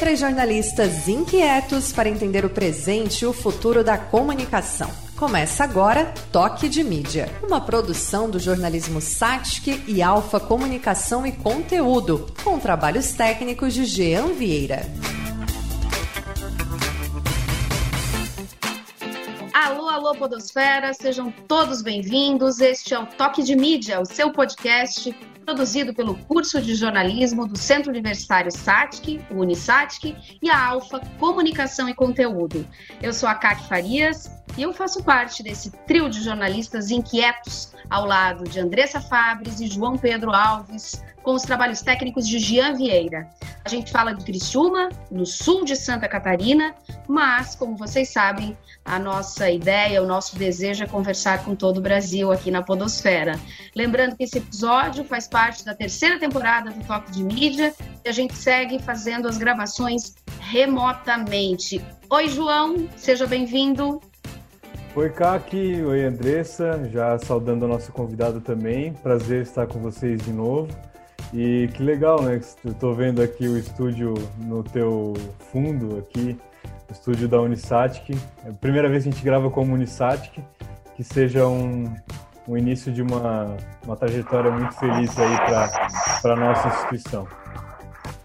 Três jornalistas inquietos para entender o presente e o futuro da comunicação. Começa agora Toque de Mídia, uma produção do jornalismo Satic e Alfa Comunicação e Conteúdo, com trabalhos técnicos de Jean Vieira. Alô, alô, Podosfera, sejam todos bem-vindos. Este é o Toque de Mídia, o seu podcast produzido pelo curso de jornalismo do Centro Universitário SATIC, o Unisatic, e a Alfa Comunicação e Conteúdo. Eu sou a Kaki Farias e eu faço parte desse trio de jornalistas inquietos ao lado de Andressa Fabres e João Pedro Alves, com os trabalhos técnicos de Jean Vieira. A gente fala de Criciúma, no sul de Santa Catarina, mas, como vocês sabem, a nossa ideia, o nosso desejo é conversar com todo o Brasil aqui na Podosfera. Lembrando que esse episódio faz parte da terceira temporada do Toque de Mídia e a gente segue fazendo as gravações remotamente. Oi, João, seja bem-vindo. Oi, Kaki. Oi, Andressa. Já saudando a nossa convidada também. Prazer estar com vocês de novo. E que legal, né? Eu tô vendo aqui o estúdio no teu fundo aqui, o estúdio da Unisatic. É a primeira vez que a gente grava como Unisatic, que seja um, um início de uma, uma trajetória muito feliz aí para a nossa instituição.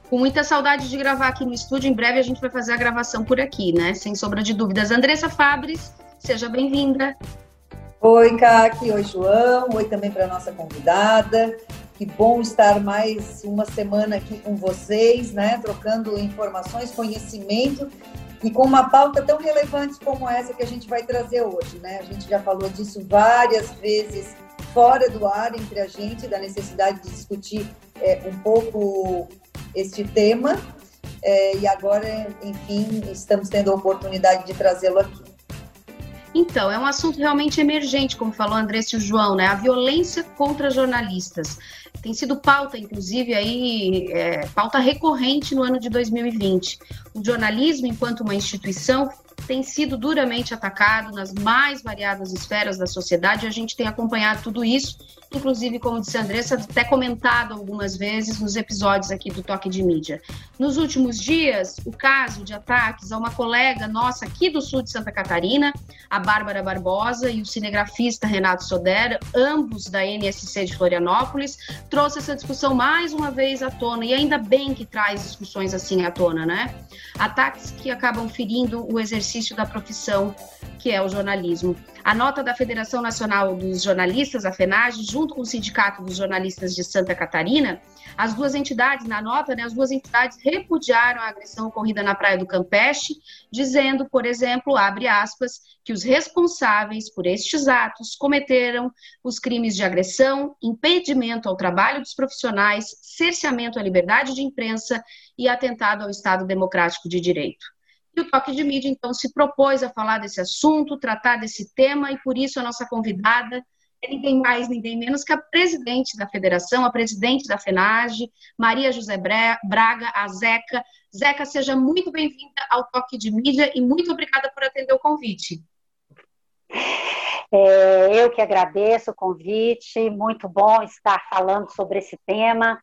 Com muita saudade de gravar aqui no estúdio, em breve a gente vai fazer a gravação por aqui, né? Sem sombra de dúvidas. Andressa Fabres, seja bem-vinda. Oi, Kaki, oi, João, oi também para nossa convidada. Que bom estar mais uma semana aqui com vocês, né? Trocando informações, conhecimento e com uma pauta tão relevante como essa que a gente vai trazer hoje, né? A gente já falou disso várias vezes fora do ar entre a gente, da necessidade de discutir é, um pouco este tema. É, e agora, enfim, estamos tendo a oportunidade de trazê-lo aqui. Então, é um assunto realmente emergente, como falou Andressa e o João, né? A violência contra jornalistas. Tem sido pauta, inclusive, aí, é, pauta recorrente no ano de 2020. O jornalismo, enquanto uma instituição, tem sido duramente atacado nas mais variadas esferas da sociedade. A gente tem acompanhado tudo isso, inclusive, como disse a Andressa, até comentado algumas vezes nos episódios aqui do Toque de Mídia. Nos últimos dias, o caso de ataques a uma colega nossa aqui do sul de Santa Catarina, a Bárbara Barbosa, e o cinegrafista Renato Sodera, ambos da NSC de Florianópolis, trouxe essa discussão mais uma vez à tona, e ainda bem que traz discussões assim à tona, né? Ataques que acabam ferindo o exercício exercício da profissão que é o jornalismo. A nota da Federação Nacional dos Jornalistas, a FENAGE, junto com o Sindicato dos Jornalistas de Santa Catarina, as duas entidades, na nota, né, as duas entidades repudiaram a agressão ocorrida na Praia do Campeche, dizendo, por exemplo, abre aspas, que os responsáveis por estes atos cometeram os crimes de agressão, impedimento ao trabalho dos profissionais, cerceamento à liberdade de imprensa e atentado ao Estado Democrático de Direito. E o Toque de Mídia, então, se propôs a falar desse assunto, tratar desse tema, e por isso a nossa convidada é ninguém mais, ninguém menos que a presidente da federação, a presidente da FENAGE, Maria José Braga, a Zeca. Zeca, seja muito bem-vinda ao Toque de Mídia e muito obrigada por atender o convite. É, eu que agradeço o convite, muito bom estar falando sobre esse tema,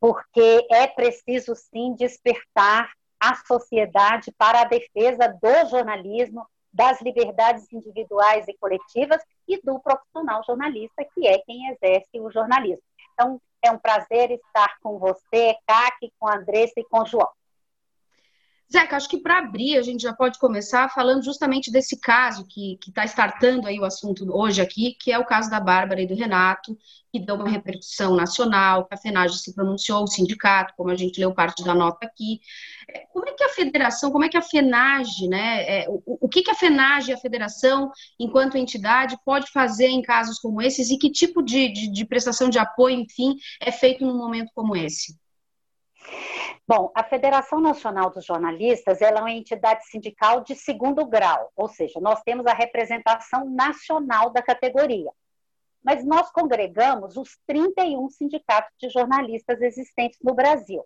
porque é preciso sim despertar a sociedade para a defesa do jornalismo, das liberdades individuais e coletivas e do profissional jornalista, que é quem exerce o jornalismo. Então, é um prazer estar com você, Kaki, com a Andressa e com o João. Zeca, acho que para abrir a gente já pode começar falando justamente desse caso que está startando aí o assunto hoje aqui, que é o caso da Bárbara e do Renato, que deu uma repercussão nacional, que a FENAGE se pronunciou, o sindicato, como a gente leu parte da nota aqui. É, como é que a federação, como é que a FENAGE, né, é, o, o que, que a FENAGE e a federação, enquanto entidade, pode fazer em casos como esses e que tipo de, de, de prestação de apoio, enfim, é feito num momento como esse? Bom, a Federação Nacional dos Jornalistas ela é uma entidade sindical de segundo grau, ou seja, nós temos a representação nacional da categoria. Mas nós congregamos os 31 sindicatos de jornalistas existentes no Brasil.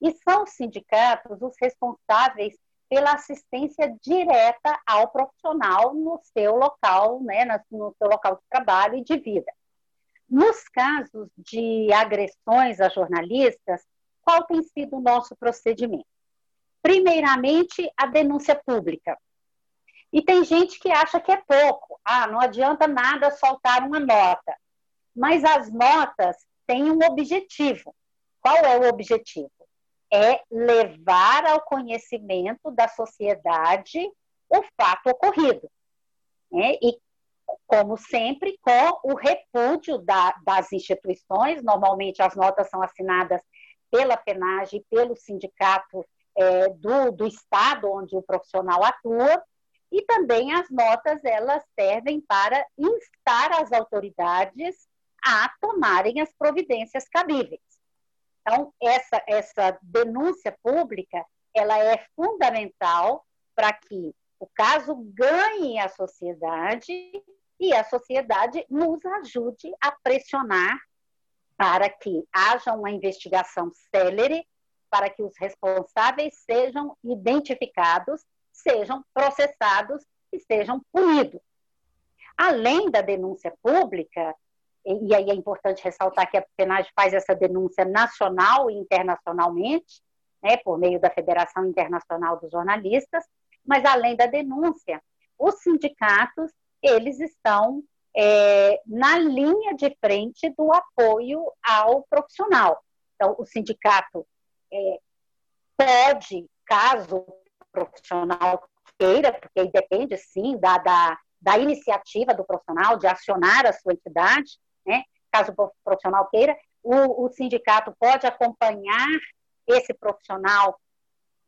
E são os sindicatos os responsáveis pela assistência direta ao profissional no seu local, né, no seu local de trabalho e de vida. Nos casos de agressões a jornalistas, qual tem sido o nosso procedimento? primeiramente, a denúncia pública. E tem gente que acha que é pouco. Ah, não adianta nada soltar uma nota. Mas as notas têm um objetivo. Qual é o objetivo? É levar ao conhecimento da sociedade o fato ocorrido. Né? E, como sempre, com o repúdio da, das instituições, normalmente as notas são assinadas pela PENAGE, pelo sindicato é, do, do estado onde o profissional atua, e também as notas elas servem para instar as autoridades a tomarem as providências cabíveis. Então, essa, essa denúncia pública, ela é fundamental para que o caso ganhe a sociedade e a sociedade nos ajude a pressionar para que haja uma investigação célere, para que os responsáveis sejam identificados sejam processados e sejam punidos. Além da denúncia pública, e aí é importante ressaltar que a PENAG faz essa denúncia nacional e internacionalmente, né, por meio da Federação Internacional dos Jornalistas, mas além da denúncia, os sindicatos, eles estão é, na linha de frente do apoio ao profissional. Então, o sindicato é, pode, caso profissional queira, porque aí depende, sim, da, da, da iniciativa do profissional de acionar a sua entidade, né? caso o profissional queira, o, o sindicato pode acompanhar esse profissional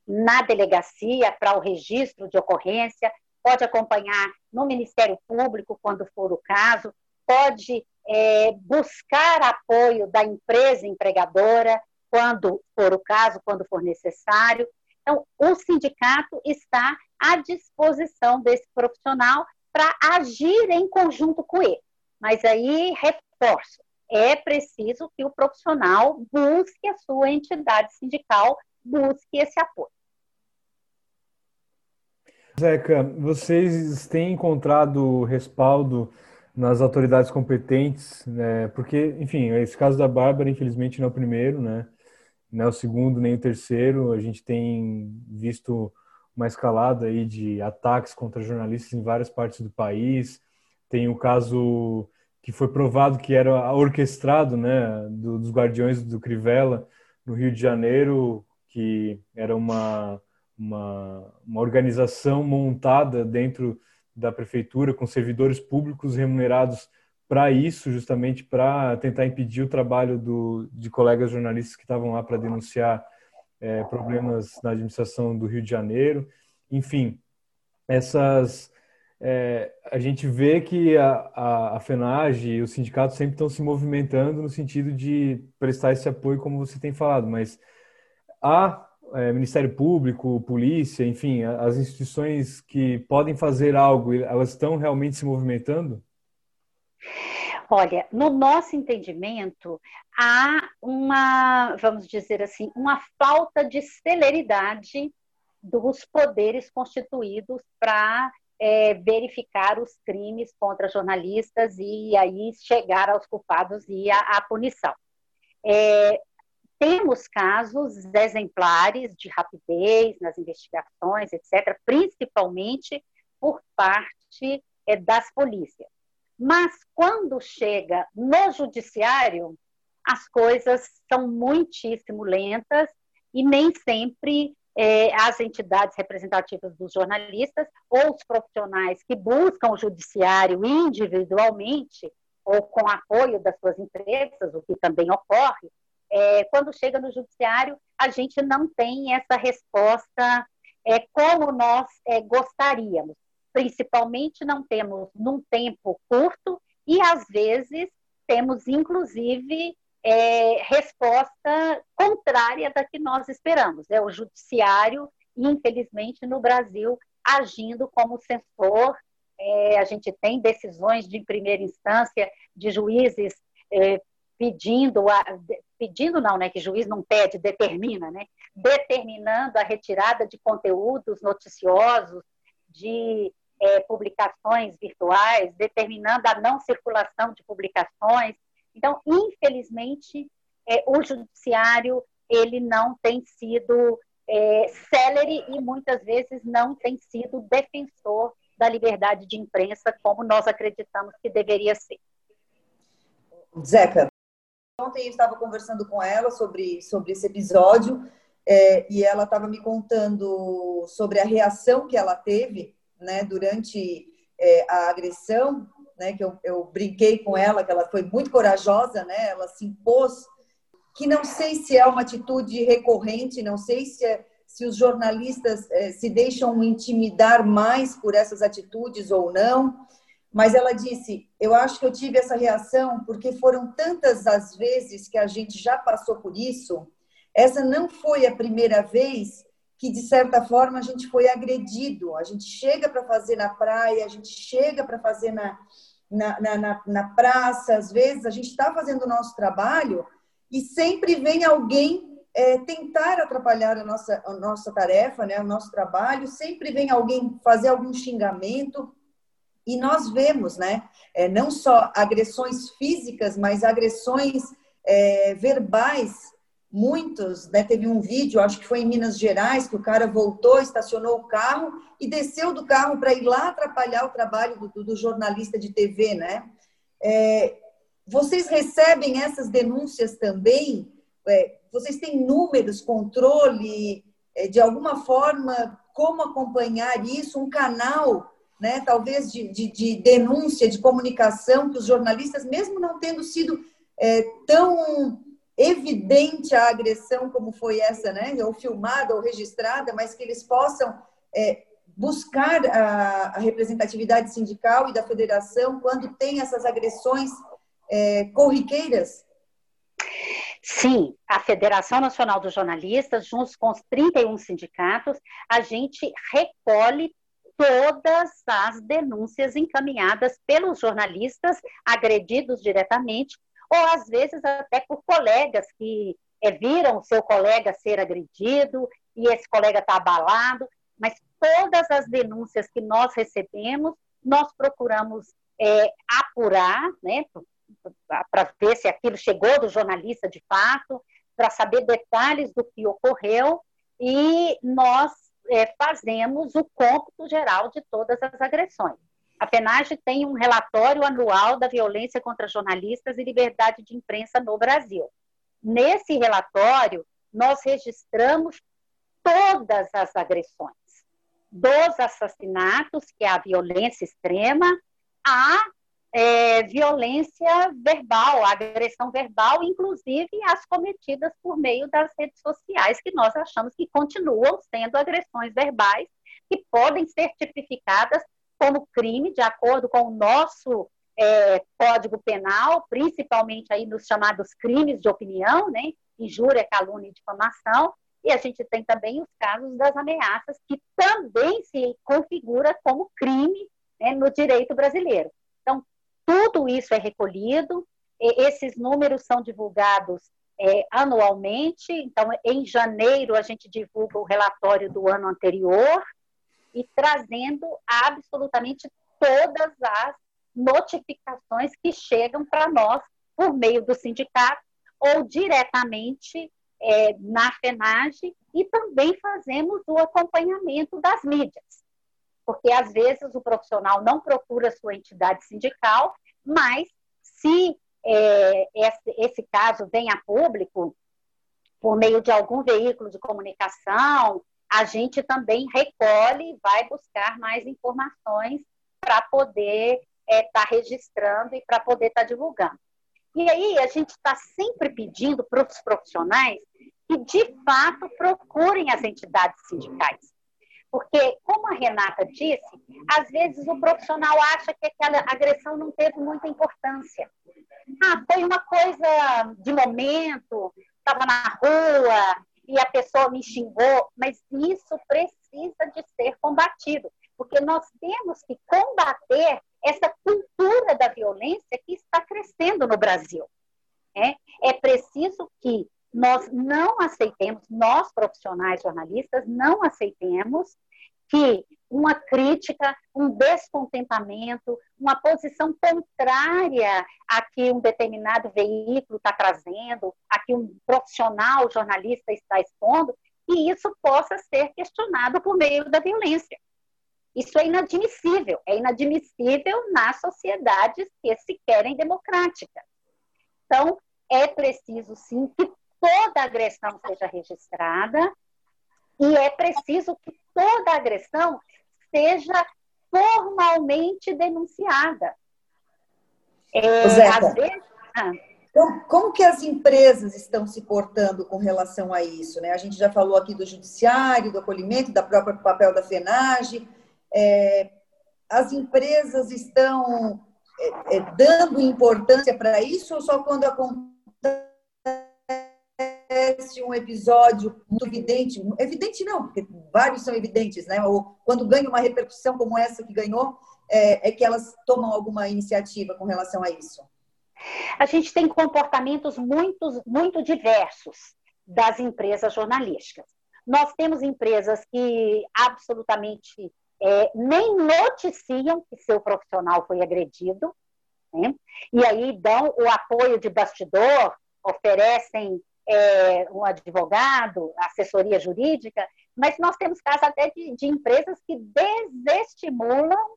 na delegacia para o registro de ocorrência, pode acompanhar no Ministério Público, quando for o caso, pode é, buscar apoio da empresa empregadora, quando for o caso, quando for necessário. Então, o sindicato está à disposição desse profissional para agir em conjunto com ele. Mas aí, reforço, é preciso que o profissional busque a sua entidade sindical, busque esse apoio. Zeca, vocês têm encontrado respaldo nas autoridades competentes, né? Porque, enfim, esse caso da Bárbara, infelizmente, não é o primeiro, né? Não é o segundo nem o terceiro. A gente tem visto uma escalada aí de ataques contra jornalistas em várias partes do país. Tem o caso que foi provado que era orquestrado, né, do, dos Guardiões do Crivella no Rio de Janeiro, que era uma, uma, uma organização montada dentro da prefeitura com servidores públicos remunerados para isso, justamente para tentar impedir o trabalho do, de colegas jornalistas que estavam lá para denunciar é, problemas na administração do Rio de Janeiro. Enfim, essas é, a gente vê que a, a, a FENAGE e os sindicatos sempre estão se movimentando no sentido de prestar esse apoio, como você tem falado, mas há é, Ministério Público, polícia, enfim, as instituições que podem fazer algo, elas estão realmente se movimentando? Olha, no nosso entendimento, há uma, vamos dizer assim, uma falta de celeridade dos poderes constituídos para é, verificar os crimes contra jornalistas e aí chegar aos culpados e à punição. É, temos casos exemplares de rapidez nas investigações, etc., principalmente por parte é, das polícias. Mas quando chega no judiciário, as coisas são muitíssimo lentas e nem sempre é, as entidades representativas dos jornalistas ou os profissionais que buscam o judiciário individualmente ou com apoio das suas empresas, o que também ocorre, é, quando chega no judiciário, a gente não tem essa resposta é, como nós é, gostaríamos principalmente não temos num tempo curto e às vezes temos inclusive é, resposta contrária da que nós esperamos. É o judiciário, infelizmente, no Brasil, agindo como censor. É, a gente tem decisões de primeira instância de juízes é, pedindo, a, pedindo não, né, que juiz não pede, determina, né, determinando a retirada de conteúdos noticiosos, de é, publicações virtuais, determinando a não circulação de publicações. Então, infelizmente, é, o judiciário ele não tem sido é, e muitas vezes não tem sido defensor da liberdade de imprensa como nós acreditamos que deveria ser. Zeca, ontem eu estava conversando com ela sobre, sobre esse episódio é, e ela estava me contando sobre a reação que ela teve né, durante é, a agressão, né, que eu, eu brinquei com ela, que ela foi muito corajosa, né, ela se impôs, que não sei se é uma atitude recorrente, não sei se, é, se os jornalistas é, se deixam intimidar mais por essas atitudes ou não, mas ela disse: Eu acho que eu tive essa reação porque foram tantas as vezes que a gente já passou por isso. Essa não foi a primeira vez que, de certa forma, a gente foi agredido. A gente chega para fazer na praia, a gente chega para fazer na, na, na, na, praça, às vezes a gente está fazendo o nosso trabalho e sempre vem alguém é, tentar atrapalhar a nossa, a nossa tarefa, né, o nosso trabalho, sempre vem alguém fazer algum xingamento e nós vemos, né, é, não só agressões físicas, mas agressões é, verbais. Muitos, né, teve um vídeo, acho que foi em Minas Gerais, que o cara voltou, estacionou o carro e desceu do carro para ir lá atrapalhar o trabalho do, do jornalista de TV, né? É, vocês recebem essas denúncias também? É, vocês têm números, controle, é, de alguma forma, como acompanhar isso? Um canal né, talvez de, de, de, denúncia, de comunicação, que os jornalistas, mesmo não tendo sido é, tão evidente a agressão como foi essa, né, ou filmada ou registrada, mas que eles possam é, buscar a, a, representatividade sindical e da federação quando tem essas agressões é, corriqueiras? Sim, a Federação Nacional dos Jornalistas, junto com os 31 sindicatos, a gente recolhe todas as denúncias encaminhadas pelos jornalistas agredidos diretamente, ou às vezes até por colegas que é, viram o seu colega ser agredido e esse colega está abalado, mas todas as denúncias que nós recebemos, nós procuramos é, apurar, né, para ver se aquilo chegou do jornalista de fato, para saber detalhes do que ocorreu, e nós é, fazemos o cômputo geral de todas as agressões. A FENAGE tem um relatório anual da violência contra jornalistas e liberdade de imprensa no Brasil. Nesse relatório, nós registramos todas as agressões, dos assassinatos, que é a violência extrema, a é, violência verbal, agressão verbal, inclusive as cometidas por meio das redes sociais, que nós achamos que continuam sendo agressões verbais, que podem ser tipificadas como crime, de acordo com o nosso é, Código Penal, principalmente aí nos chamados crimes de opinião, né? injúria, calúnia e difamação, e a gente tem também os casos das ameaças, que também se configura como crime né, no direito brasileiro. Tudo isso é recolhido, esses números são divulgados é, anualmente, então, em janeiro, a gente divulga o relatório do ano anterior e trazendo absolutamente todas as notificações que chegam para nós por meio do sindicato ou diretamente é, na FENAGE e também fazemos o acompanhamento das mídias porque às vezes o profissional não procura sua entidade sindical, mas se é, esse, esse caso vem a público por meio de algum veículo de comunicação, a gente também recolhe e vai buscar mais informações para poder estar é, tá registrando e para poder estar tá divulgando. E aí a gente está sempre pedindo para os profissionais que de fato procurem as entidades sindicais. Porque, como a Renata disse, às vezes o profissional acha que aquela agressão não teve muita importância. Ah, foi uma coisa de momento, estava na rua e a pessoa me xingou, mas isso precisa de ser combatido, porque nós temos que combater essa cultura da violência que está crescendo no Brasil. É, é preciso que nós não aceitemos, nós profissionais jornalistas, não aceitemos que uma crítica, um descontentamento, uma posição contrária a que um determinado veículo está trazendo, a que um profissional jornalista está expondo, e isso possa ser questionado por meio da violência. Isso é inadmissível. É inadmissível nas sociedades que se querem democráticas. Então, é preciso, sim, que toda agressão seja registrada e é preciso que toda agressão seja formalmente denunciada. É, às vezes... ah. Como, como, que as empresas estão se portando com relação a isso? Né? A gente já falou aqui do judiciário, do acolhimento, da própria papel da FENAGE. É, as empresas estão é, é, dando importância para isso ou só quando acontece um episódio muito evidente? Evidente não, porque vários são evidentes, né? Ou quando ganha uma repercussão como essa que ganhou, é, é que elas tomam alguma iniciativa com relação a isso? A gente tem comportamentos muito, muito diversos das empresas jornalísticas. Nós temos empresas que absolutamente é, nem noticiam que seu profissional foi agredido, né? e aí dão o apoio de bastidor, oferecem é, um advogado, assessoria jurídica, mas nós temos casos até de, de empresas que desestimulam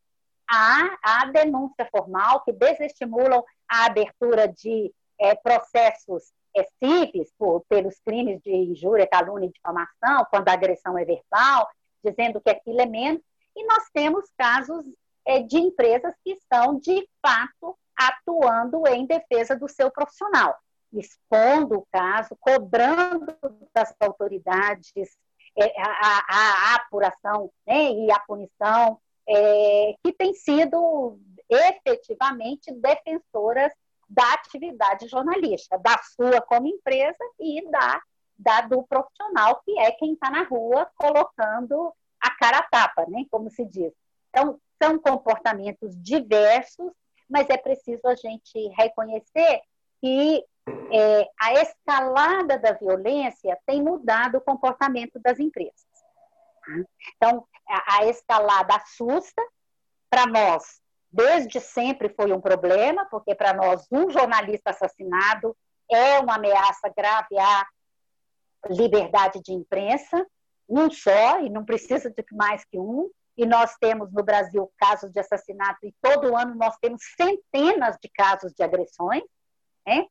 a, a, denúncia formal, que desestimulam a abertura de é, processos é, cíveis por, pelos crimes de injúria, calúnia e difamação, quando a agressão é verbal, dizendo que aquilo é menos, e nós temos casos é, de empresas que estão, de fato, atuando em defesa do seu profissional, expondo o caso, cobrando das autoridades é, a, a, a, apuração né, e a punição, é, que têm sido efetivamente defensoras da atividade jornalística, da sua como empresa e da, da do profissional, que é quem está na rua colocando a cara a tapa, né? como se diz. Então, são comportamentos diversos, mas é preciso a gente reconhecer que é, a escalada da violência tem mudado o comportamento das empresas. Então, a, a escalada assusta, para nós, desde sempre foi um problema, porque para nós, um jornalista assassinado é uma ameaça grave à liberdade de imprensa, um só, e não precisa de mais que um. E nós temos no Brasil casos de assassinato, e todo ano nós temos centenas de casos de agressões. Né?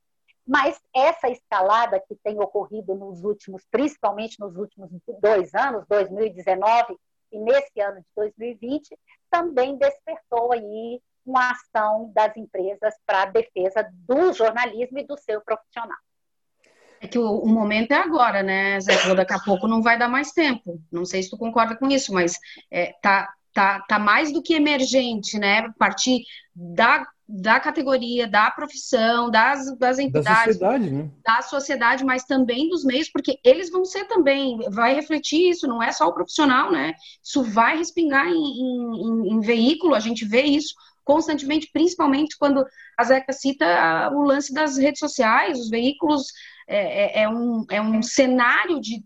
Mas essa escalada que tem ocorrido nos últimos, principalmente nos últimos dois anos, 2019 e nesse ano de 2020, também despertou aí uma ação das empresas para a defesa do jornalismo e do seu profissional. É que o, o, momento é agora, né, Zé? Daqui a pouco não vai dar mais tempo. Não sei se tu concorda com isso, mas é, tá, tá, tá mais do que emergente, né? Partir da, da categoria, da profissão, das, das entidades, da sociedade, né? da sociedade, mas também dos meios, porque eles vão ser também, vai refletir isso, não é só o profissional, né? Isso vai respingar em, em, em veículo, a gente vê isso constantemente, principalmente quando a Zeca cita o lance das redes sociais, os veículos é, é, é, um, é um cenário de,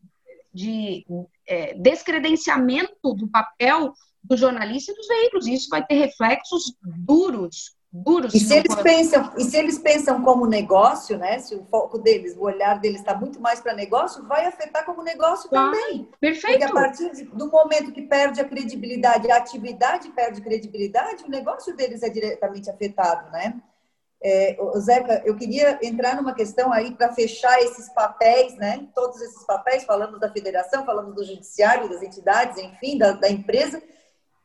de é, descredenciamento do papel do jornalista e dos veículos. Isso vai ter reflexos duros, duros. E se eles pensam, e se eles pensam como negócio, né? Se o foco deles, o olhar deles está muito mais para negócio, vai afetar como negócio também. Perfeito. Porque a partir de, do momento que perde a credibilidade, a atividade perde credibilidade, o negócio deles é diretamente afetado, né? É, Zeca, eu queria entrar numa questão aí para fechar esses papéis, né? Todos esses papéis, falamos da federação, falamos do judiciário, das entidades, enfim, da, da empresa,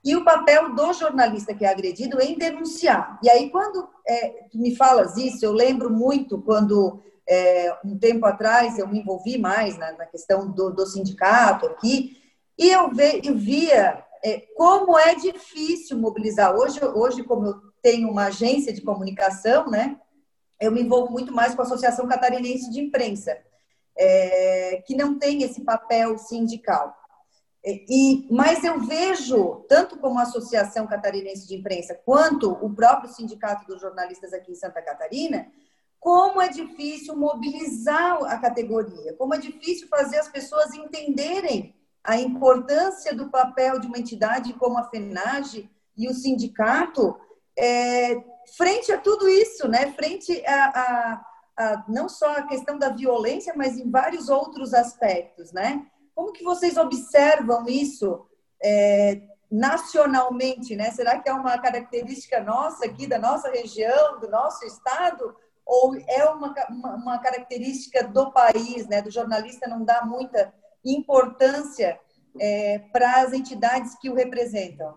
e o papel do jornalista que é agredido em denunciar. E aí, quando é, tu me falas isso, eu lembro muito quando, é, um tempo atrás, eu me envolvi mais na, na questão do, do, sindicato aqui, e eu, ve, eu via é, como é difícil mobilizar. Hoje, hoje, como eu tenho uma agência de comunicação, né? Eu me envolvo muito mais com a Associação Catarinense de Imprensa, é, que não tem esse papel sindical. E, mas eu vejo, tanto como a Associação Catarinense de Imprensa, quanto o próprio Sindicato dos Jornalistas aqui em Santa Catarina, como é difícil mobilizar a categoria, como é difícil fazer as pessoas entenderem a importância do papel de uma entidade como a FENAGE e o sindicato é, frente a tudo isso, né? frente a, a, a, não só a questão da violência, mas em vários outros aspectos, né? Como que vocês observam isso é, nacionalmente, né? Será que é uma característica nossa aqui, da nossa região, do nosso estado? Ou é uma, uma, uma característica do país, né? Do jornalista não dá muita importância é, para as entidades que o representam?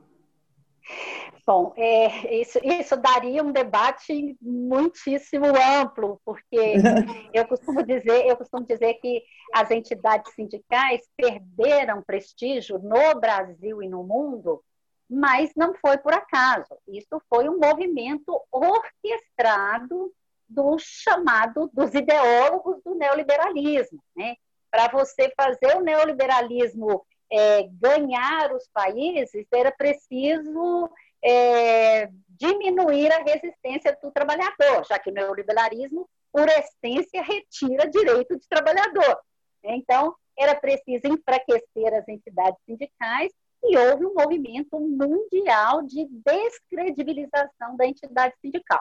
Bom, é, isso, isso daria um debate muitíssimo amplo, porque eu costumo dizer, eu costumo dizer que as entidades sindicais perderam prestígio no Brasil e no mundo, mas não foi por acaso. Isso foi um movimento orquestrado do chamado dos ideólogos do neoliberalismo, né? Para você fazer o neoliberalismo é, ganhar os países, era preciso é, diminuir a resistência do trabalhador, já que o neoliberalismo, por essência, retira direito de trabalhador. Então, era preciso enfraquecer as entidades sindicais e houve um movimento mundial de descredibilização da entidade sindical.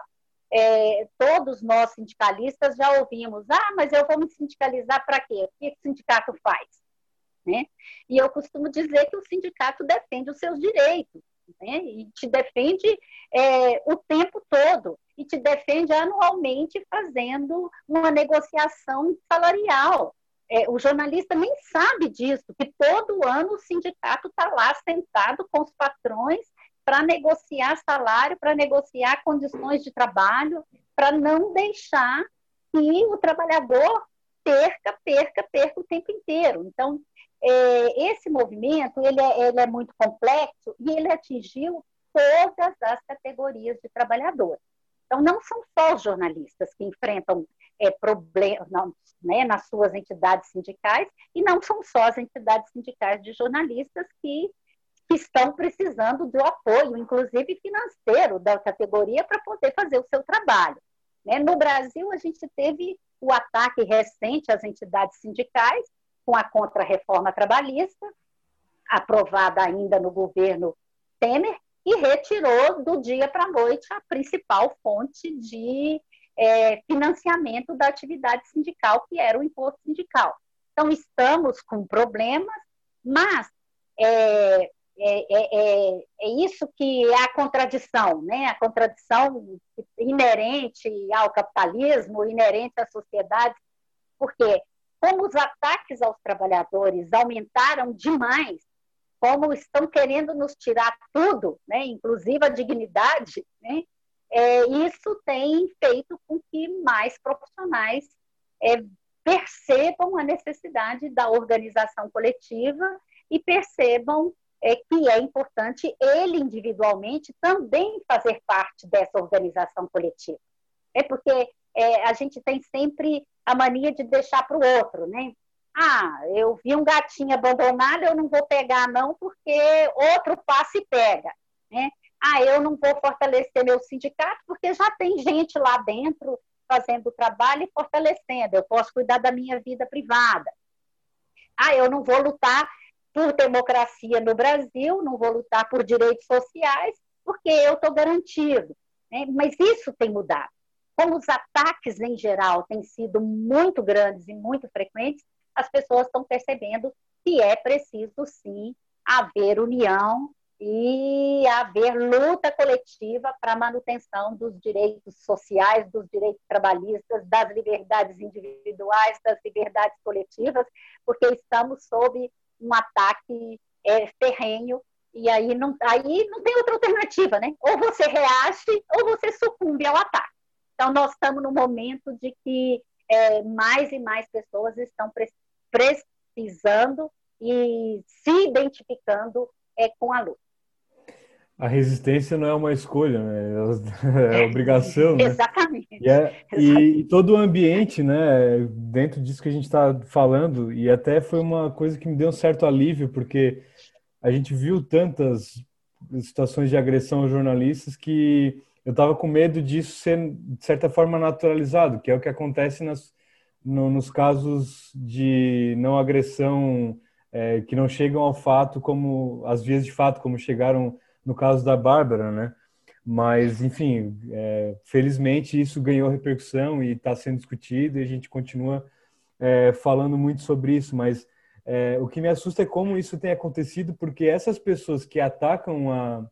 É, todos nós sindicalistas já ouvimos, ah, mas eu vou me sindicalizar para quê? O que o sindicato faz? Né? E eu costumo dizer que o sindicato defende os seus direitos, né? e te defende é, o tempo todo, e te defende anualmente fazendo uma negociação salarial. É, o jornalista nem sabe disso, que todo ano o sindicato está lá sentado com os patrões para negociar salário, para negociar condições de trabalho, para não deixar que o trabalhador perca, perca, perca o tempo inteiro. Então, é, esse movimento ele é, ele é muito complexo e ele atingiu todas as categorias de trabalhadores. Então, não são só os jornalistas que enfrentam é, problemas né, nas suas entidades sindicais, e não são só as entidades sindicais de jornalistas que, que estão precisando do apoio, inclusive financeiro, da categoria para poder fazer o seu trabalho. Né? No Brasil, a gente teve o ataque recente às entidades sindicais, com a contrarreforma trabalhista, aprovada ainda no governo Temer, e retirou do dia para a noite a principal fonte de é, financiamento da atividade sindical, que era o imposto sindical. Então, estamos com problemas, mas é, é, é, é, é isso que é a contradição, né? a contradição inerente ao capitalismo, inerente à sociedade, porque como os ataques aos trabalhadores aumentaram demais, como estão querendo nos tirar tudo, né, inclusive a dignidade, né, é, isso tem feito com que mais profissionais é, percebam a necessidade da organização coletiva e percebam é, que é importante ele individualmente também fazer parte dessa organização coletiva. É porque é, a gente tem sempre a mania de deixar para o outro, né? Ah, eu vi um gatinho abandonado, eu não vou pegar não, porque outro passa e pega, né? Ah, eu não vou fortalecer meu sindicato, porque já tem gente lá dentro fazendo o trabalho e fortalecendo. Eu posso cuidar da minha vida privada. Ah, eu não vou lutar por democracia no Brasil, não vou lutar por direitos sociais, porque eu estou garantido. Né? Mas isso tem mudado. Como os ataques em geral têm sido muito grandes e muito frequentes, as pessoas estão percebendo que é preciso sim haver união e haver luta coletiva para a manutenção dos direitos sociais, dos direitos trabalhistas, das liberdades individuais, das liberdades coletivas, porque estamos sob um ataque é, ferrenho e aí não, aí não tem outra alternativa, né? Ou você reage ou você sucumbe ao ataque. Então, nós estamos no momento de que é, mais e mais pessoas estão precisando e se identificando é, com a luta. A resistência não é uma escolha, né? é obrigação. Né? Exatamente. E, é, e, todo o ambiente, né, dentro disso que a gente está falando, e até foi uma coisa que me deu um certo alívio, porque a gente viu tantas situações de agressão aos jornalistas que eu estava com medo disso ser, de certa forma, naturalizado, que é o que acontece nas, no, nos casos de não agressão é, que não chegam ao fato como, as vias de fato, como chegaram no caso da Bárbara, né? Mas, enfim, é, felizmente isso ganhou repercussão e está sendo discutido e a gente continua é, falando muito sobre isso, mas é, o que me assusta é como isso tem acontecido, porque essas pessoas que atacam a,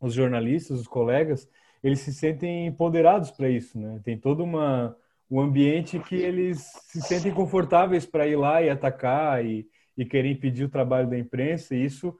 os jornalistas, os colegas, eles se sentem empoderados para isso, né? Tem todo uma um ambiente que eles se sentem confortáveis para ir lá e atacar e, e querer impedir o trabalho da imprensa. E isso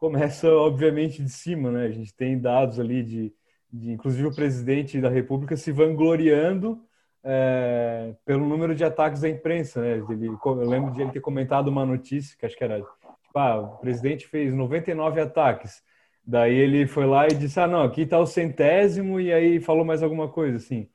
começa, obviamente, de cima, né? A gente tem dados ali de, de inclusive, o presidente da República se vangloriando é, pelo número de ataques à imprensa, né? Ele, eu lembro de ele ter comentado uma notícia, que acho que era, tipo, ah, o presidente fez 99 ataques. Daí ele foi lá e disse, ah, não, aqui está o centésimo, e aí falou mais alguma coisa, assim.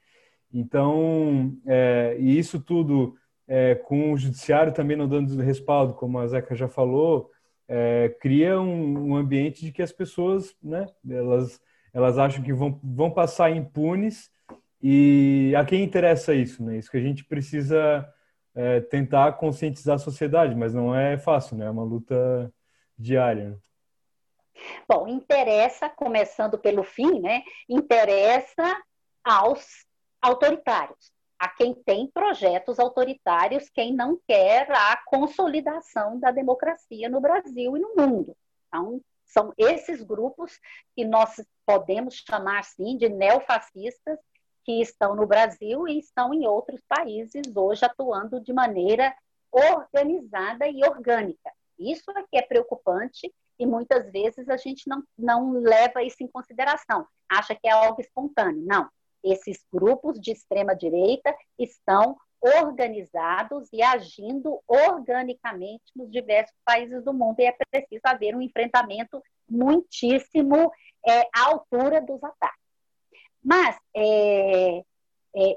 Então, é, e isso tudo é, com o judiciário também não dando respaldo, como a Zeca já falou, é, cria um, um, ambiente de que as pessoas, né, elas, elas acham que vão, vão passar impunes e a quem interessa isso, né? Isso que a gente precisa é, tentar conscientizar a sociedade, mas não é fácil, né? É uma luta diária. Bom, interessa, começando pelo fim, né? Interessa aos autoritários, a quem tem projetos autoritários, quem não quer a consolidação da democracia no Brasil e no mundo. Então, são esses grupos que nós podemos chamar, sim, de neofascistas, que estão no Brasil e estão em outros países hoje atuando de maneira organizada e orgânica. Isso é que é preocupante e muitas vezes a gente não, não leva isso em consideração, acha que é algo espontâneo. Não, esses grupos de extrema direita estão organizados e agindo organicamente nos diversos países do mundo e é preciso haver um enfrentamento muitíssimo é, à altura dos ataques. Mas é, é,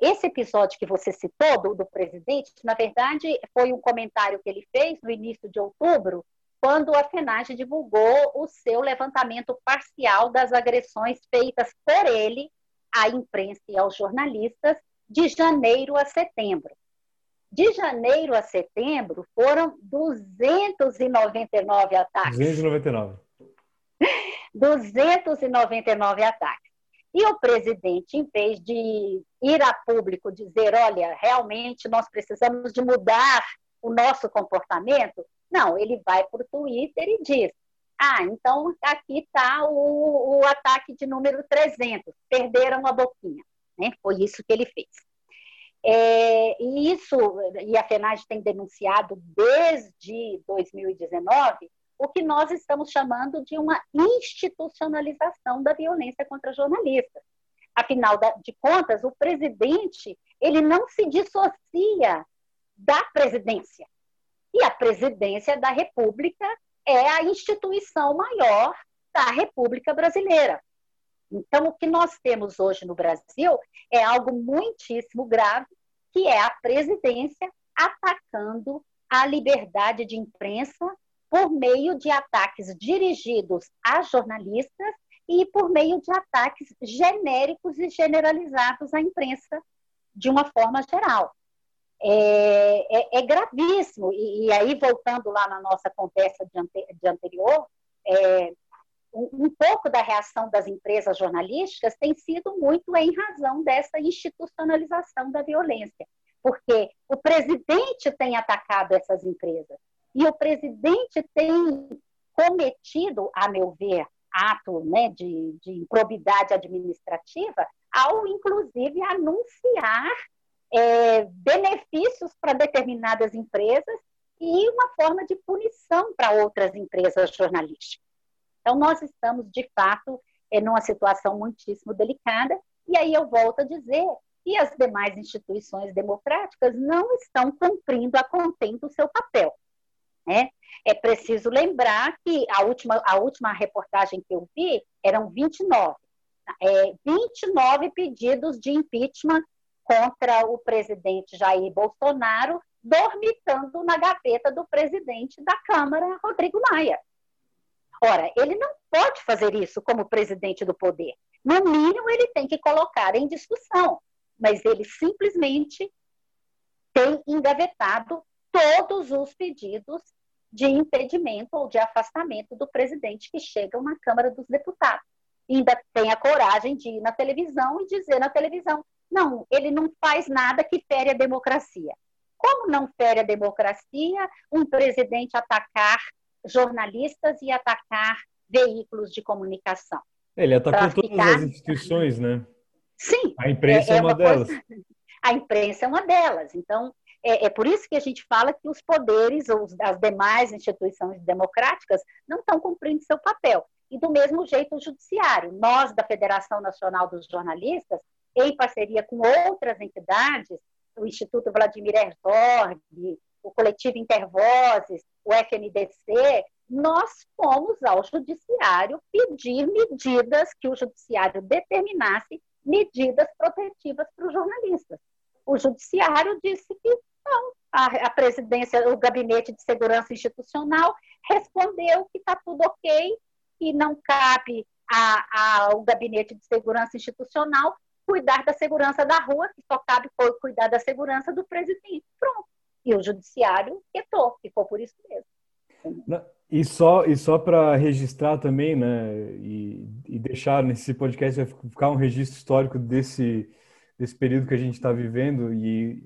esse episódio que você citou do, do presidente, na verdade, foi um comentário que ele fez no início de outubro, quando a FENAGE divulgou o seu levantamento parcial das agressões feitas por ele à imprensa e aos jornalistas de janeiro a setembro. De janeiro a setembro foram 299 ataques. 299. 299 ataques. E o presidente, em vez de ir a público dizer, olha, realmente nós precisamos de mudar o nosso comportamento, não, ele vai para o Twitter e diz, ah, então aqui está o, o, ataque de número 300, perderam a boquinha. Né? Foi isso que ele fez. É, e isso, e a FENAG tem denunciado desde 2019, o que nós estamos chamando de uma institucionalização da violência contra jornalistas. Afinal de contas, o presidente ele não se dissocia da presidência. E a presidência da República é a instituição maior da República Brasileira. Então, o que nós temos hoje no Brasil é algo muitíssimo grave, que é a presidência atacando a liberdade de imprensa por meio de ataques dirigidos a jornalistas e por meio de ataques genéricos e generalizados à imprensa de uma forma geral é, é, é gravíssimo. E, e, aí, voltando lá na nossa conversa de, ante, de anterior, é, um, um, pouco da reação das empresas jornalísticas tem sido muito em razão dessa institucionalização da violência, porque o presidente tem atacado essas empresas e o presidente tem cometido, a meu ver, ato né, de, de improbidade administrativa ao, inclusive, anunciar é, benefícios para determinadas empresas e uma forma de punição para outras empresas jornalísticas. Então, nós estamos, de fato, é, numa situação muitíssimo delicada, e aí eu volto a dizer que as demais instituições democráticas não estão cumprindo a contento o seu papel. Né? É preciso lembrar que a última, a última reportagem que eu vi eram 29. É, 29 pedidos de impeachment contra o presidente Jair Bolsonaro, dormitando na gaveta do presidente da Câmara, Rodrigo Maia. Ora, ele não pode fazer isso como presidente do poder. No mínimo, ele tem que colocar em discussão, mas ele simplesmente tem engavetado todos os pedidos de impedimento ou de afastamento do presidente que chegam na Câmara dos Deputados. ainda tem a coragem de ir na televisão e dizer na televisão: não, ele não faz nada que fere a democracia. Como não fere a democracia um presidente atacar jornalistas e atacar veículos de comunicação? Ele atacou todas as instituições, né? Sim. A imprensa é, é uma, uma delas. Coisa... A imprensa é uma delas. Então, é, é, por isso que a gente fala que os poderes ou as demais instituições democráticas não estão cumprindo seu papel. E do mesmo jeito o judiciário. Nós, da Federação Nacional dos Jornalistas, em parceria com outras entidades, o Instituto Vladimir Herzog, o Coletivo Intervozes, o FNDC, nós fomos ao judiciário pedir medidas que o judiciário determinasse medidas protetivas para os jornalistas. O judiciário disse que não. A, a presidência, o gabinete de segurança institucional respondeu que está tudo ok e não cabe ao gabinete de segurança institucional cuidar da segurança da rua, que só cabe cuidar da segurança do presidente. Pronto. E o judiciário quietou, ficou por isso mesmo. E só, e só para registrar também, né, e, e, deixar nesse podcast ficar um registro histórico desse, desse período que a gente está vivendo, e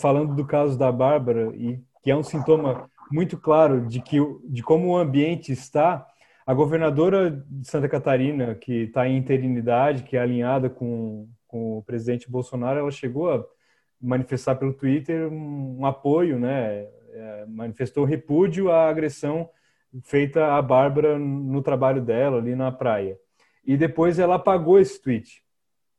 falando do caso da Bárbara, e que é um sintoma muito claro de, que, de como o ambiente está, a governadora de Santa Catarina, que está em interinidade, que é alinhada com, com o presidente Bolsonaro, ela chegou a manifestar pelo Twitter um, apoio, né, é, manifestou repúdio à agressão feita a Bárbara no trabalho dela ali na praia. E depois ela apagou esse tweet.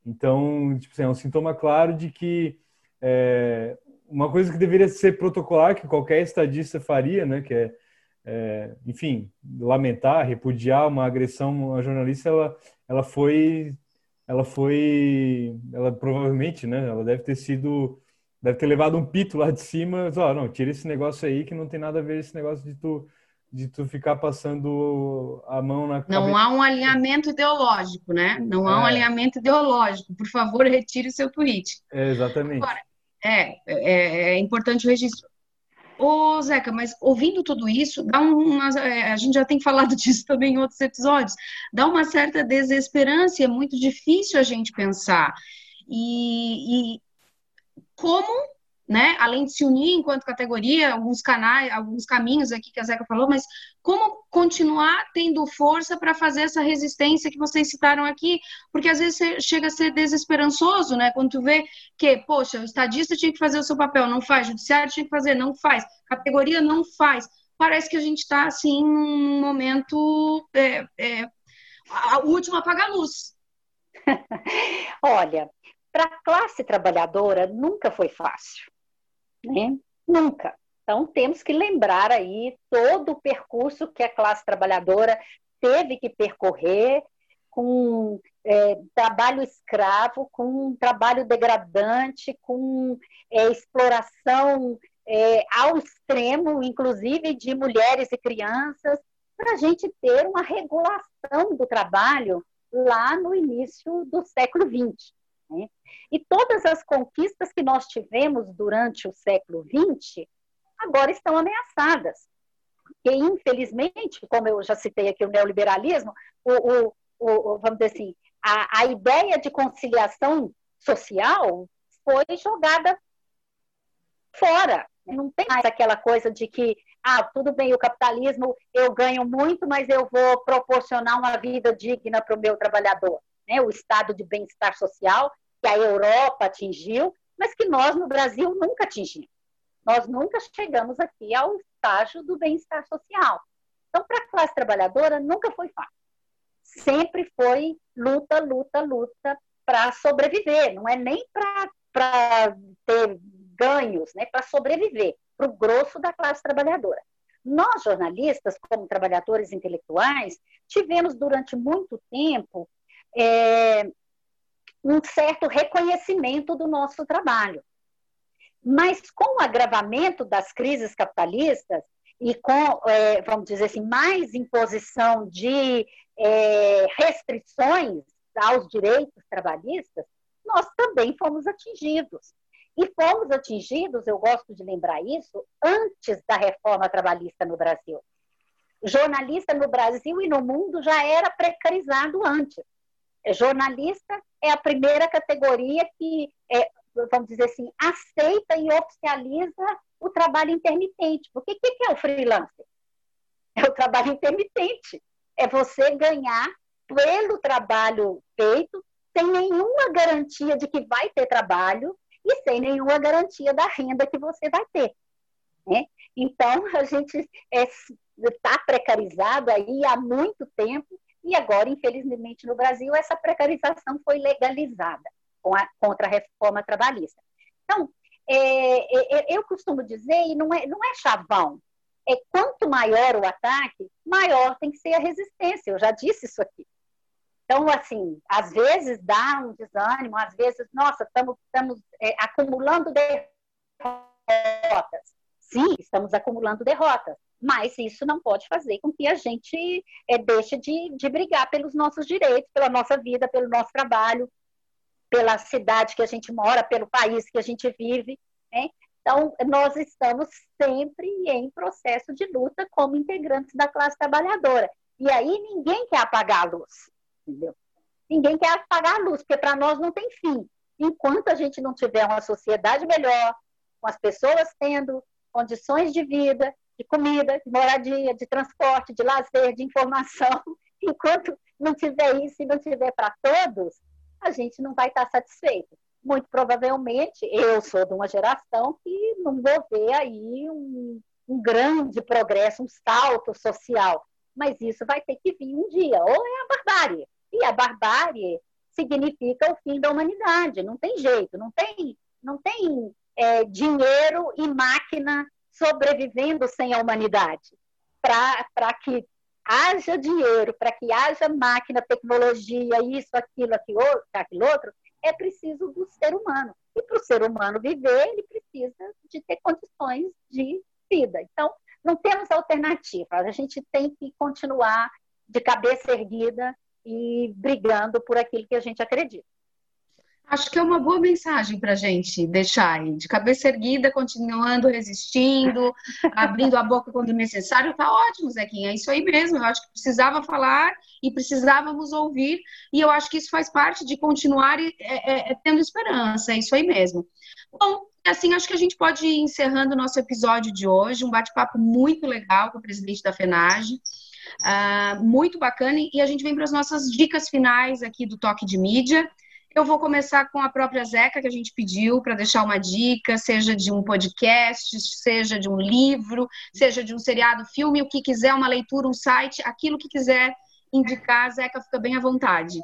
Então, tipo assim, é um sintoma claro de que é, uma coisa que deveria ser protocolar, que qualquer estadista faria, né, que é, é, enfim, lamentar, repudiar uma agressão a jornalista, ela, ela foi, ela foi, ela provavelmente, né, ela deve ter sido, deve ter levado um pito lá de cima, ó, oh, não, tira esse negócio aí que não tem nada a ver esse negócio de tu de tu ficar passando a mão na cabeça. Não há um alinhamento ideológico, né? Não há um é. alinhamento ideológico. Por favor, retire o seu tweet. É, exatamente. Agora, é, é, é importante o registro. Ô, Zeca, mas ouvindo tudo isso, dá uma, é, a gente já tem falado disso também em outros episódios, dá uma certa desesperança, é muito difícil a gente pensar. E, e como né? Além de se unir enquanto categoria, alguns canais, alguns caminhos aqui que a Zeca falou, mas como continuar tendo força para fazer essa resistência que vocês citaram aqui? Porque às vezes chega a ser desesperançoso, né? Quando tu vê que, poxa, o estadista tinha que fazer o seu papel, não faz, o judiciário tinha que fazer, não faz, categoria não faz. Parece que a gente está, assim, num momento. É, é, o último apaga-luz. Olha, para a classe trabalhadora nunca foi fácil né? Nunca. Então, temos que lembrar aí todo o percurso que a classe trabalhadora teve que percorrer com é, trabalho escravo, com trabalho degradante, com é, exploração é, ao extremo, inclusive de mulheres e crianças, para a gente ter uma regulação do trabalho lá no início do século XX. Né? E todas as conquistas que nós tivemos durante o século XX agora estão ameaçadas. Porque, infelizmente, como eu já citei aqui o neoliberalismo, o, o, o vamos dizer assim, a, a ideia de conciliação social foi jogada fora. Não tem mais aquela coisa de que, ah, tudo bem, o capitalismo eu ganho muito, mas eu vou proporcionar uma vida digna para o meu trabalhador. Né? O estado de bem-estar social que a Europa atingiu, mas que nós no Brasil nunca atingimos. Nós nunca chegamos aqui ao estágio do bem-estar social. Então, para a classe trabalhadora, nunca foi fácil. Sempre foi luta, luta, luta para sobreviver. Não é nem para ter ganhos, né? para sobreviver, para o grosso da classe trabalhadora. Nós, jornalistas, como trabalhadores intelectuais, tivemos durante muito tempo é, um certo reconhecimento do nosso trabalho. Mas com o agravamento das crises capitalistas e com, é, vamos dizer assim, mais imposição de é, restrições aos direitos trabalhistas, nós também fomos atingidos. E fomos atingidos, eu gosto de lembrar isso, antes da reforma trabalhista no Brasil. Jornalista no Brasil e no mundo já era precarizado antes. É, jornalista é a primeira categoria que é, vamos dizer assim, aceita e oficializa o trabalho intermitente. Porque o que, que é o freelancer? É o trabalho intermitente. É você ganhar pelo trabalho feito, sem nenhuma garantia de que vai ter trabalho e sem nenhuma garantia da renda que você vai ter. Né? Então, a gente está é, precarizado aí há muito tempo e agora, infelizmente, no Brasil, essa precarização foi legalizada com a, contra a reforma trabalhista. Então, é, é, é, eu costumo dizer, e não é, não é chavão, é quanto maior o ataque, maior tem que ser a resistência. Eu já disse isso aqui. Então, assim, às vezes dá um desânimo, às vezes, nossa, estamos, é, acumulando derrotas. Sim, estamos acumulando derrotas, mas isso não pode fazer com que a gente é, deixe de, de brigar pelos nossos direitos, pela nossa vida, pelo nosso trabalho, pela cidade que a gente mora, pelo país que a gente vive. Né? Então, nós estamos sempre em processo de luta como integrantes da classe trabalhadora. E aí ninguém quer apagar a luz, entendeu? Ninguém quer apagar a luz, porque para nós não tem fim. Enquanto a gente não tiver uma sociedade melhor, com as pessoas tendo condições de vida, de comida, de moradia, de transporte, de lazer, de informação, enquanto não tiver isso e não tiver para todos, a gente não vai estar satisfeito. Muito provavelmente, eu sou de uma geração que não vou ver aí um, um grande progresso, um salto social, mas isso vai ter que vir um dia, ou é a barbárie. E a barbárie significa o fim da humanidade, não tem jeito, não tem, não tem é, dinheiro e máquina sobrevivendo sem a humanidade. Para que haja dinheiro, para que haja máquina, tecnologia, isso, aquilo, aquilo, aquilo outro, é preciso do ser humano. E para o ser humano viver, ele precisa de ter condições de vida. Então, não temos alternativa. A gente tem que continuar de cabeça erguida e brigando por aquilo que a gente acredita. Acho que é uma boa mensagem para a gente deixar aí, de cabeça erguida, continuando resistindo, abrindo a boca quando necessário. Tá ótimo, Zequinha, é isso aí mesmo. Eu acho que precisava falar e precisávamos ouvir, e eu acho que isso faz parte de continuar é, é, é, tendo esperança, é isso aí mesmo. Bom, assim, acho que a gente pode ir encerrando o nosso episódio de hoje, um bate-papo muito legal com o presidente da FENAGE. Uh, muito bacana, e a gente vem para as nossas dicas finais aqui do Toque de Mídia. Eu vou começar com a própria Zeca, que a gente pediu para deixar uma dica, seja de um podcast, seja de um livro, seja de um seriado, filme, o que quiser, uma leitura, um site, aquilo que quiser indicar, Zeca, fica bem à vontade.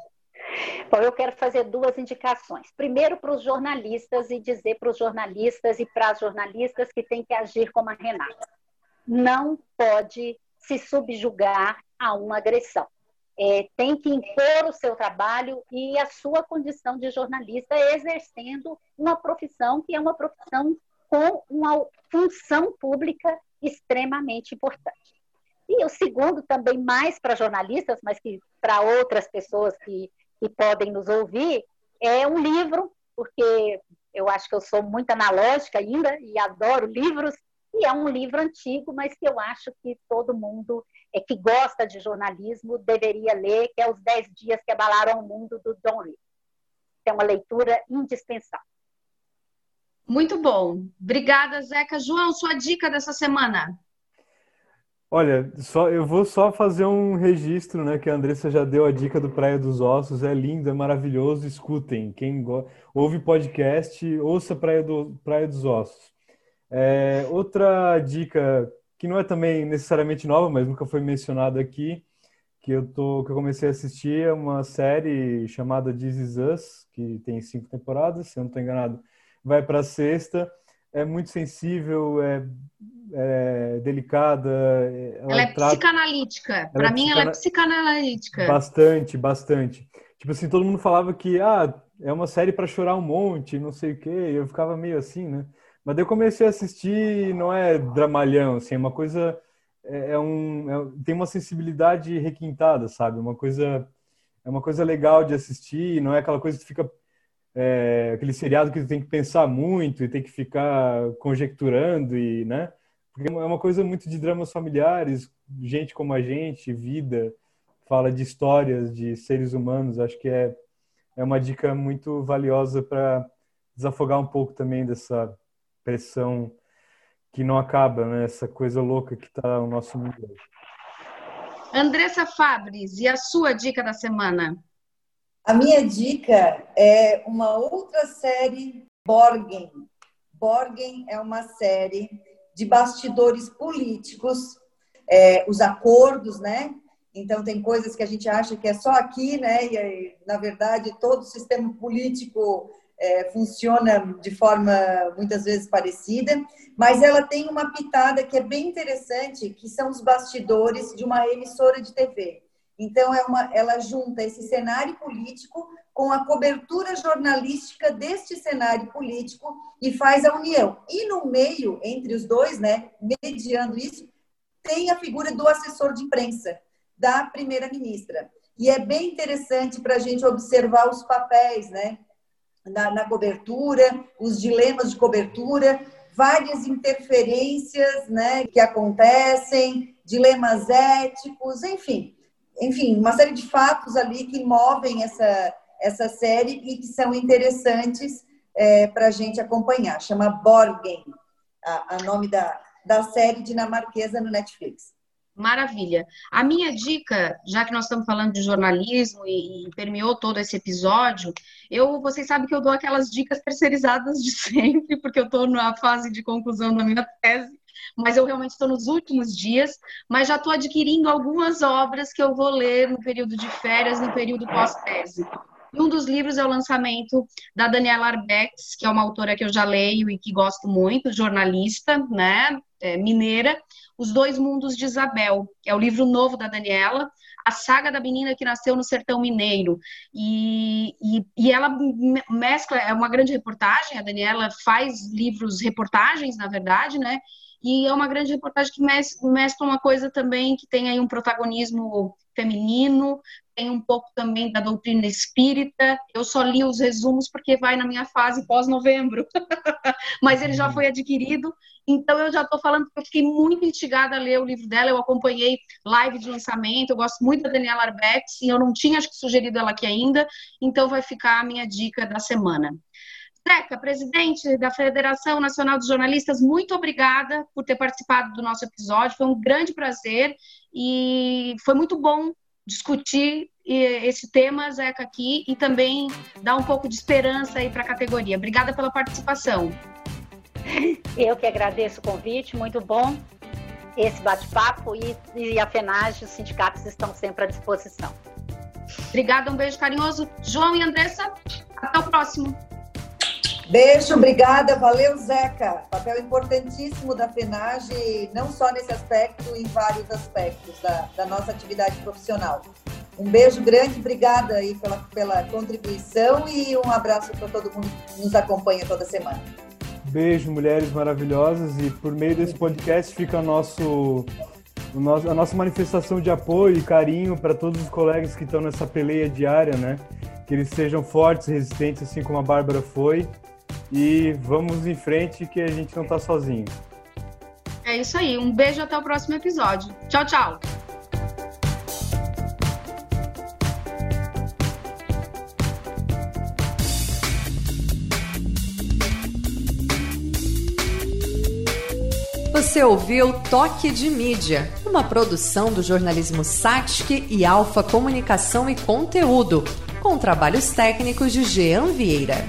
Bom, eu quero fazer duas indicações. Primeiro, para os jornalistas e dizer para os jornalistas e para as jornalistas que têm que agir como a Renata. Não pode se subjugar a uma agressão é, tem que impor o seu trabalho e a sua condição de jornalista exercendo uma profissão que é uma profissão com uma função pública extremamente importante. E o segundo, também mais para jornalistas, mas que para outras pessoas que, que podem nos ouvir, é um livro, porque eu acho que eu sou muito analógica ainda e adoro livros, e é um livro antigo, mas que eu acho que todo mundo que gosta de jornalismo deveria ler, que é Os Dez Dias que Abalaram o Mundo, do Don Lee. É uma leitura indispensável. Muito bom. Obrigada, Zeca. João, sua dica dessa semana? Olha, só, eu vou só fazer um registro, né? Que a Andressa já deu a dica do Praia dos Ossos. É lindo, é maravilhoso. Escutem. Quem ouve podcast, ouça Praia, do, Praia dos Ossos. É, outra dica que não é também necessariamente nova, mas nunca foi mencionado aqui, que eu tô que eu comecei a assistir é uma série chamada This Is Us, que tem cinco temporadas, se eu não estou enganado, vai para a sexta. É muito sensível, é, é delicada. Ela, ela é trata... psicanalítica. Para é mim, ela é psicanalítica. Bastante, bastante. Tipo assim, todo mundo falava que ah, é uma série para chorar um monte, não sei o quê. E eu ficava meio assim, né? Mas daí eu comecei a assistir, não é dramalhão, assim, é uma coisa. É, é um, é, tem uma sensibilidade requintada, sabe? Uma coisa. É uma coisa legal de assistir, não é aquela coisa que fica. É, aquele seriado que tem que pensar muito e tem que ficar conjecturando e, né? Porque é uma coisa muito de dramas familiares, gente como a gente, vida, fala de histórias de seres humanos. Acho que é, é uma dica muito valiosa para desafogar um pouco também dessa pressão que não acaba, né? Essa coisa louca que está o nosso mundo hoje. Andressa Fabris, e a sua dica da semana? A minha dica é uma outra série, Borgen. Borgen é uma série de bastidores políticos, é, os acordos, né? Então, tem coisas que a gente acha que é só aqui, né? E, na verdade, todo o sistema político é, funciona de forma muitas vezes parecida, mas ela tem uma pitada que é bem interessante, que são os bastidores de uma emissora de TV. Então, é uma, ela junta esse cenário político com a cobertura jornalística deste cenário político e faz a união. E no meio, entre os dois, né, mediando isso, tem a figura do assessor de imprensa, da primeira-ministra. E é bem interessante para a gente observar os papéis, né? Na, na, cobertura, os dilemas de cobertura, várias interferências né, que acontecem, dilemas éticos, enfim. Enfim, uma série de fatos ali que movem essa, essa série e que são interessantes é, para a gente acompanhar. Chama Borgen, a, a nome da, da série dinamarquesa no Netflix. Maravilha. A minha dica, já que nós estamos falando de jornalismo e, e, permeou todo esse episódio, eu, vocês sabem que eu dou aquelas dicas terceirizadas de sempre, porque eu estou na fase de conclusão da minha tese, mas eu realmente estou nos últimos dias, mas já estou adquirindo algumas obras que eu vou ler no período de férias, no período pós-tese. E um dos livros é o lançamento da Daniela Arbex, que é uma autora que eu já leio e que gosto muito, jornalista, né, é, mineira, Os Dois Mundos de Isabel, que é o livro novo da Daniela, a saga da menina que nasceu no sertão mineiro. E, e, e, ela mescla, é uma grande reportagem, a Daniela faz livros, reportagens, na verdade, né? E é uma grande reportagem que mescla uma coisa também que tem aí um protagonismo feminino, tem um pouco também da doutrina espírita. Eu só li os resumos porque vai na minha fase pós-novembro, mas ele já uhum. foi adquirido. Então eu já estou falando que eu fiquei muito instigada a ler o livro dela. Eu acompanhei live de lançamento. Eu gosto muito da Daniela Arbex e eu não tinha acho que sugerido ela aqui ainda. Então vai ficar a minha dica da semana. Zeca, presidente da Federação Nacional dos Jornalistas, muito obrigada por ter participado do nosso episódio. Foi um grande prazer e foi muito bom discutir esse tema, Zeca, aqui e também dar um pouco de esperança aí para a categoria. Obrigada pela participação. Eu que agradeço o convite, muito bom esse bate-papo e, e a FENAGE, os sindicatos estão sempre à disposição. Obrigada, um beijo carinhoso. João e Andressa, até o próximo. Beijo, obrigada. Valeu, Zeca. Papel importantíssimo da FENAGE, não só nesse aspecto, em vários aspectos da, da nossa atividade profissional. Um beijo grande, obrigada aí pela, pela contribuição e um abraço para todo mundo que nos acompanha toda semana. Beijo, mulheres maravilhosas, e por meio desse podcast fica nosso, a nossa manifestação de apoio e carinho para todos os colegas que estão nessa peleia diária, né? Que eles sejam fortes, resistentes, assim como a Bárbara foi e vamos em frente que a gente não está sozinho. É isso aí. Um beijo até o próximo episódio. Tchau, tchau. Você ouviu Toque de Mídia, uma produção do jornalismo Satic e Alfa Comunicação e Conteúdo, com trabalhos técnicos de Jean Vieira.